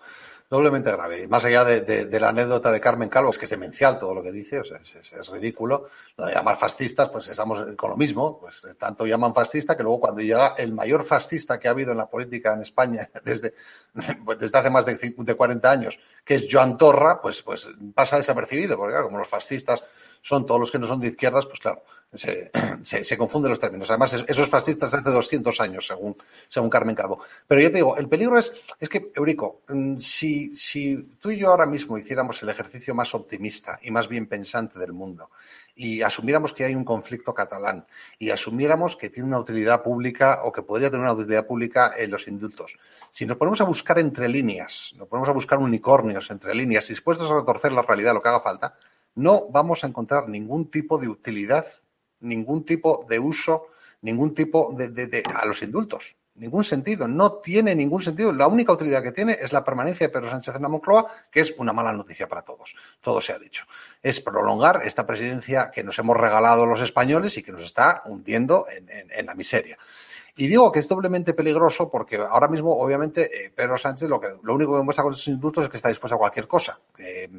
Doblemente grave. Y más allá de, la anécdota de Carmen Calvo, es que es demencial todo lo que dice, o sea, es, ridículo. Lo de llamar fascistas, pues estamos con lo mismo, pues tanto llaman fascista que luego cuando llega el mayor fascista que ha habido en la política en España desde, desde hace más de, cin- de 40 años, que es Joan Torra, pues, pues pasa desapercibido, porque como los fascistas son todos los que no son de izquierdas, pues claro, se, se, confunden los términos. Además, es- esos fascistas hace 200 años, según, según Carmen Calvo. Pero yo te digo, el peligro es, es que, Eurico, mm, si, si tú y yo ahora mismo hiciéramos el ejercicio más optimista y más bien pensante del mundo y asumiéramos que hay un conflicto catalán y asumiéramos que tiene una utilidad pública o que podría tener una utilidad pública en los indultos, si nos ponemos a buscar entre líneas, nos ponemos a buscar unicornios entre líneas, dispuestos a retorcer la realidad, lo que haga falta, no vamos a encontrar ningún tipo de utilidad, ningún tipo de uso, ningún tipo de, de- de- a los indultos. Ningún sentido, no tiene ningún sentido. La única utilidad que tiene es la permanencia de Pedro Sánchez en la Moncloa, que es una mala noticia para todos. Todo se ha dicho. Es prolongar esta presidencia que nos hemos regalado los españoles y que nos está hundiendo en, en- la miseria. Y digo que es doblemente peligroso porque ahora mismo, obviamente, eh, Pedro Sánchez lo, que, lo único que demuestra con sus indultos es que está dispuesto a cualquier cosa. Eh,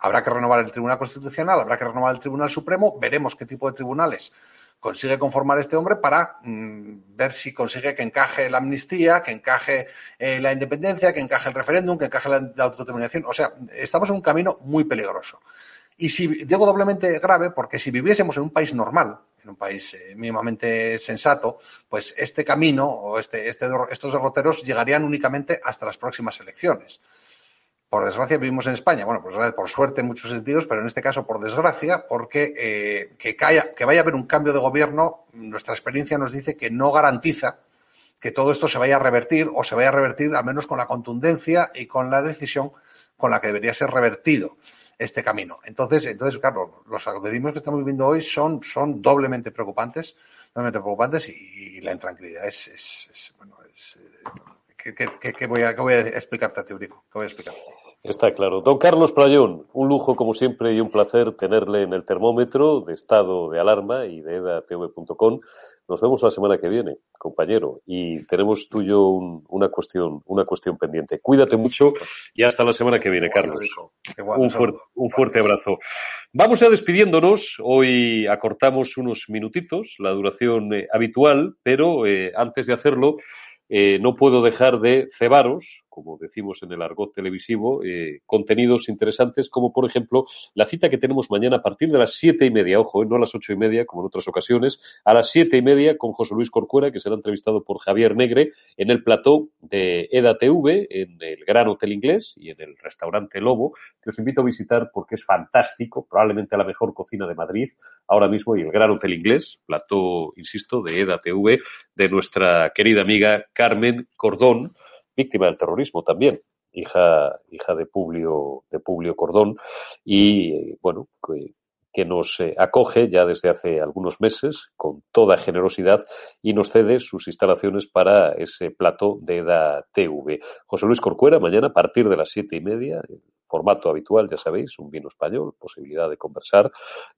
habrá que renovar el Tribunal Constitucional, habrá que renovar el Tribunal Supremo, veremos qué tipo de tribunales consigue conformar este hombre para mm, ver si consigue que encaje la amnistía, que encaje eh, la independencia, que encaje el referéndum, que encaje la, autodeterminación. O sea, estamos en un camino muy peligroso. Y si digo doblemente grave, porque si viviésemos en un país normal, en un país eh, mínimamente sensato, pues este camino o este, este, estos derroteros llegarían únicamente hasta las próximas elecciones. Por desgracia vivimos en España, bueno, desgracia, por suerte en muchos sentidos, pero en este caso por desgracia, porque eh, que, vaya a haber un cambio de gobierno, nuestra experiencia nos dice que no garantiza que todo esto se vaya a revertir o se vaya a revertir al menos con la contundencia y con la decisión con la que debería ser revertido este camino. Entonces, entonces claro, los acontecimientos que estamos viviendo hoy son, doblemente preocupantes, doblemente preocupantes y, la intranquilidad es, es- es, bueno, es, eh, ¿qué, qué- qué- qué voy a, voy a explicarte a ti? ¿Qué voy a explicarte? Está claro. Don Carlos Playón, un lujo como siempre y un placer tenerle en el termómetro de estado de alarma y de edatv.com. Nos vemos la semana que viene, compañero, y tenemos tú y yo un- una cuestión, una cuestión pendiente. Cuídate mucho y hasta la semana que viene, Carlos. Fuerte, un fuerte abrazo. Vamos ya despidiéndonos. Hoy acortamos unos minutitos, la duración eh, habitual, pero eh, antes de hacerlo, eh, no puedo dejar de cebaros, como decimos en el argot televisivo, eh, contenidos interesantes, como por ejemplo la cita que tenemos mañana a partir de las siete y media, ojo, eh, no a las ocho y media, como en otras ocasiones, a las siete y media con José Luis Corcuera, que será entrevistado por Javier Negre en el plató de EDATV, en el Gran Hotel Inglés y en el restaurante Lobo, que os invito a visitar porque es fantástico, probablemente la mejor cocina de Madrid ahora mismo y el Gran Hotel Inglés, plató, insisto, de EDATV, de nuestra querida amiga Carmen Cordón, víctima del terrorismo también, hija, hija de Publio, de Publio Cordón, y bueno, que, que nos eh, acoge ya desde hace algunos meses con toda generosidad y nos cede sus instalaciones para ese plato de EDA TV. José Luis Corcuera, mañana a partir de las siete y media, formato habitual, ya sabéis, un vino español, posibilidad de conversar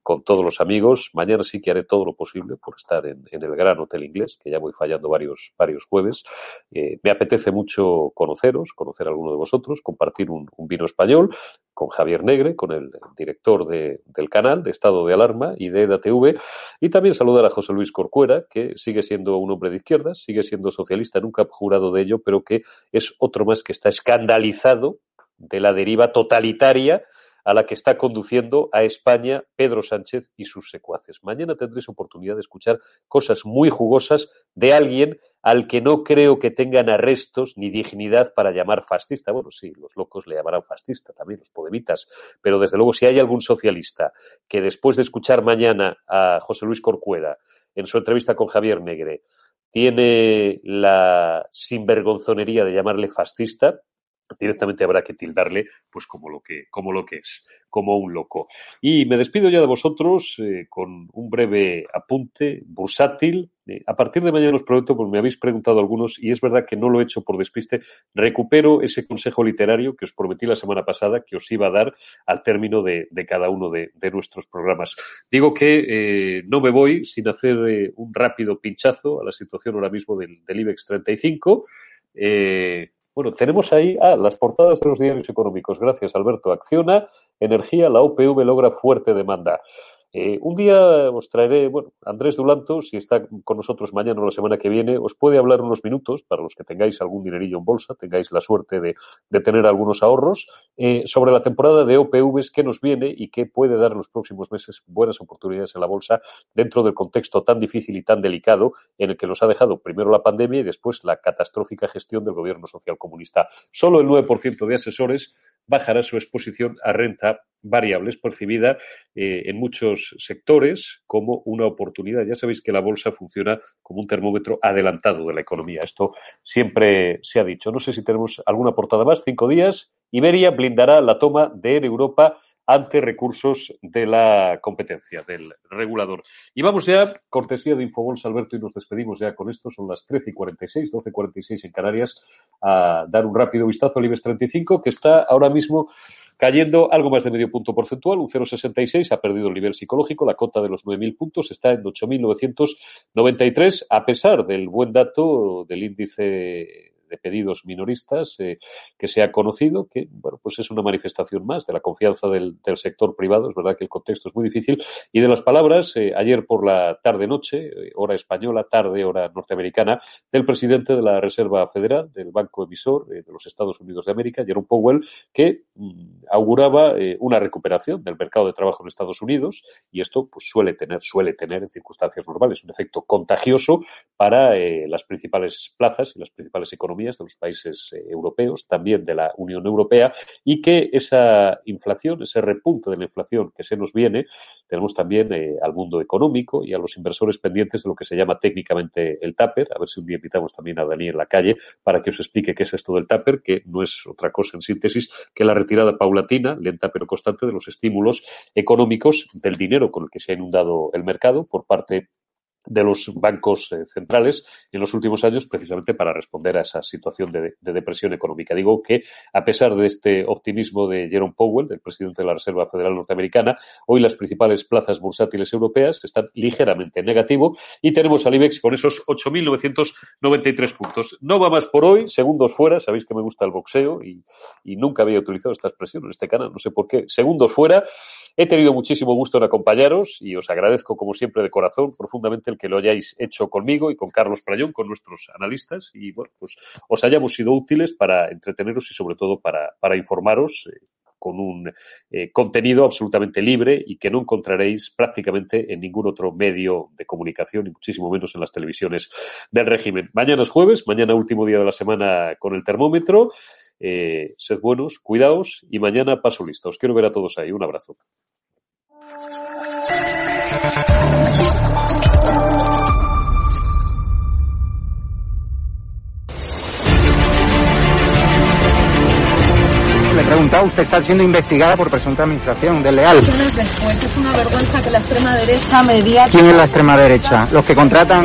con todos los amigos. Mañana sí que haré todo lo posible por estar en, el Gran Hotel Inglés, que ya voy fallando varios, varios jueves. Eh, me apetece mucho conoceros, conocer a alguno de vosotros, compartir un, vino español con Javier Negre, con el director de- del canal de Estado de Alarma y de EDATV, y también saludar a José Luis Corcuera, que sigue siendo un hombre de izquierdas, sigue siendo socialista, nunca ha jurado de ello, pero que es otro más que está escandalizado de la deriva totalitaria a la que está conduciendo a España Pedro Sánchez y sus secuaces. Mañana tendréis oportunidad de escuchar cosas muy jugosas de alguien al que no creo que tengan arrestos ni dignidad para llamar fascista. Bueno, sí, los locos le llamarán fascista también, los podemitas, pero desde luego si hay algún socialista que después de escuchar mañana a José Luis Corcuera en su entrevista con Javier Negre tiene la sinvergonzonería de llamarle fascista, directamente habrá que tildarle pues como lo que como lo que es como un loco. Y me despido ya de vosotros eh, con un breve apunte bursátil. Eh, a partir de mañana os prometo pues me habéis preguntado algunos y es verdad que no lo he hecho por despiste recupero ese consejo literario que os prometí la semana pasada que os iba a dar al término de, de cada uno de, de nuestros programas. Digo que eh, no me voy sin hacer un rápido pinchazo a la situación ahora mismo del, del IBEX 35 eh, Bueno, tenemos ahí ah, las portadas de los diarios económicos. Gracias, Alberto. Acciona, energía, la OPV logra fuerte demanda. Eh, un día os traeré, bueno, Andrés Dulanto, si está con nosotros mañana o la semana que viene, os puede hablar unos minutos, para los que tengáis algún dinerillo en bolsa, tengáis la suerte de, tener algunos ahorros, eh, sobre la temporada de OPVs que nos viene y que puede dar en los próximos meses buenas oportunidades en la bolsa dentro del contexto tan difícil y tan delicado en el que nos ha dejado primero la pandemia y después la catastrófica gestión del gobierno social comunista. Solo el 9% de asesores bajará su exposición a renta variable, es percibida eh, en muchos sectores como una oportunidad. Ya sabéis que la bolsa funciona como un termómetro adelantado de la economía. Esto siempre se ha dicho. No sé si tenemos alguna portada más. Cinco días. Iberia blindará la toma de Europa ante recursos de la competencia, del regulador. Y vamos ya, cortesía de Infobolsa, Alberto, y nos despedimos ya con esto. Son las 13 y 46, 12 y 46 en Canarias, a dar un rápido vistazo al IBEX 35, que está ahora mismo cayendo algo más de medio punto porcentual, un 0,66, ha perdido el nivel psicológico, la cota de los 9.000 puntos está en 8.993, a pesar del buen dato del índice de pedidos minoristas eh, que se ha conocido, que bueno, pues es una manifestación más de la confianza del, sector privado. Es verdad que el contexto es muy difícil. Y de las palabras, eh, ayer por la tarde-noche, eh, hora española, tarde, hora norteamericana, del presidente de la Reserva Federal, del Banco Emisor de los Estados Unidos de América, Jerome Powell, que mm, auguraba una recuperación del mercado de trabajo en Estados Unidos y esto pues suele tener, suele tener en circunstancias normales un efecto contagioso para las principales plazas y las principales economías de los países eh, europeos, también de la Unión Europea, y que esa inflación, ese repunte de la inflación que se nos viene, tenemos también eh, al mundo económico y a los inversores pendientes de lo que se llama técnicamente el TAPER. A ver si un día invitamos también a Dani en la calle para que os explique qué es esto del TAPER, que no es otra cosa en síntesis que la retirada paulatina, lenta pero constante, de los estímulos económicos del dinero con el que se ha inundado el mercado por parte de los bancos eh, centrales en los últimos años precisamente para responder a esa situación de, de, depresión económica. Digo que a pesar de este optimismo de Jerome Powell, del presidente de la Reserva Federal Norteamericana, hoy las principales plazas bursátiles europeas están ligeramente en negativo y tenemos al IBEX con esos 8.993 puntos. No va más por hoy, segundos fuera, sabéis que me gusta el boxeo y, nunca había utilizado esta expresión en este canal, no sé por qué, segundos fuera. He tenido muchísimo gusto en acompañaros y os agradezco como siempre de corazón profundamente el que lo hayáis hecho conmigo y con Carlos Prayón, con nuestros analistas, y bueno, pues os hayamos sido útiles para entreteneros y sobre todo para, para informaros eh, con un eh, contenido absolutamente libre y que no encontraréis prácticamente en ningún otro medio de comunicación y muchísimo menos en las televisiones del régimen. Mañana es jueves, mañana último día de la semana con el termómetro. Eh, sed buenos, cuidaos y mañana paso lista. Os quiero ver a todos ahí. Un abrazo. Preguntado, usted está siendo investigada por presunta administración desleal. Es una vergüenza que la extrema derecha mediática... ¿Quién es la extrema derecha? Los que contratan...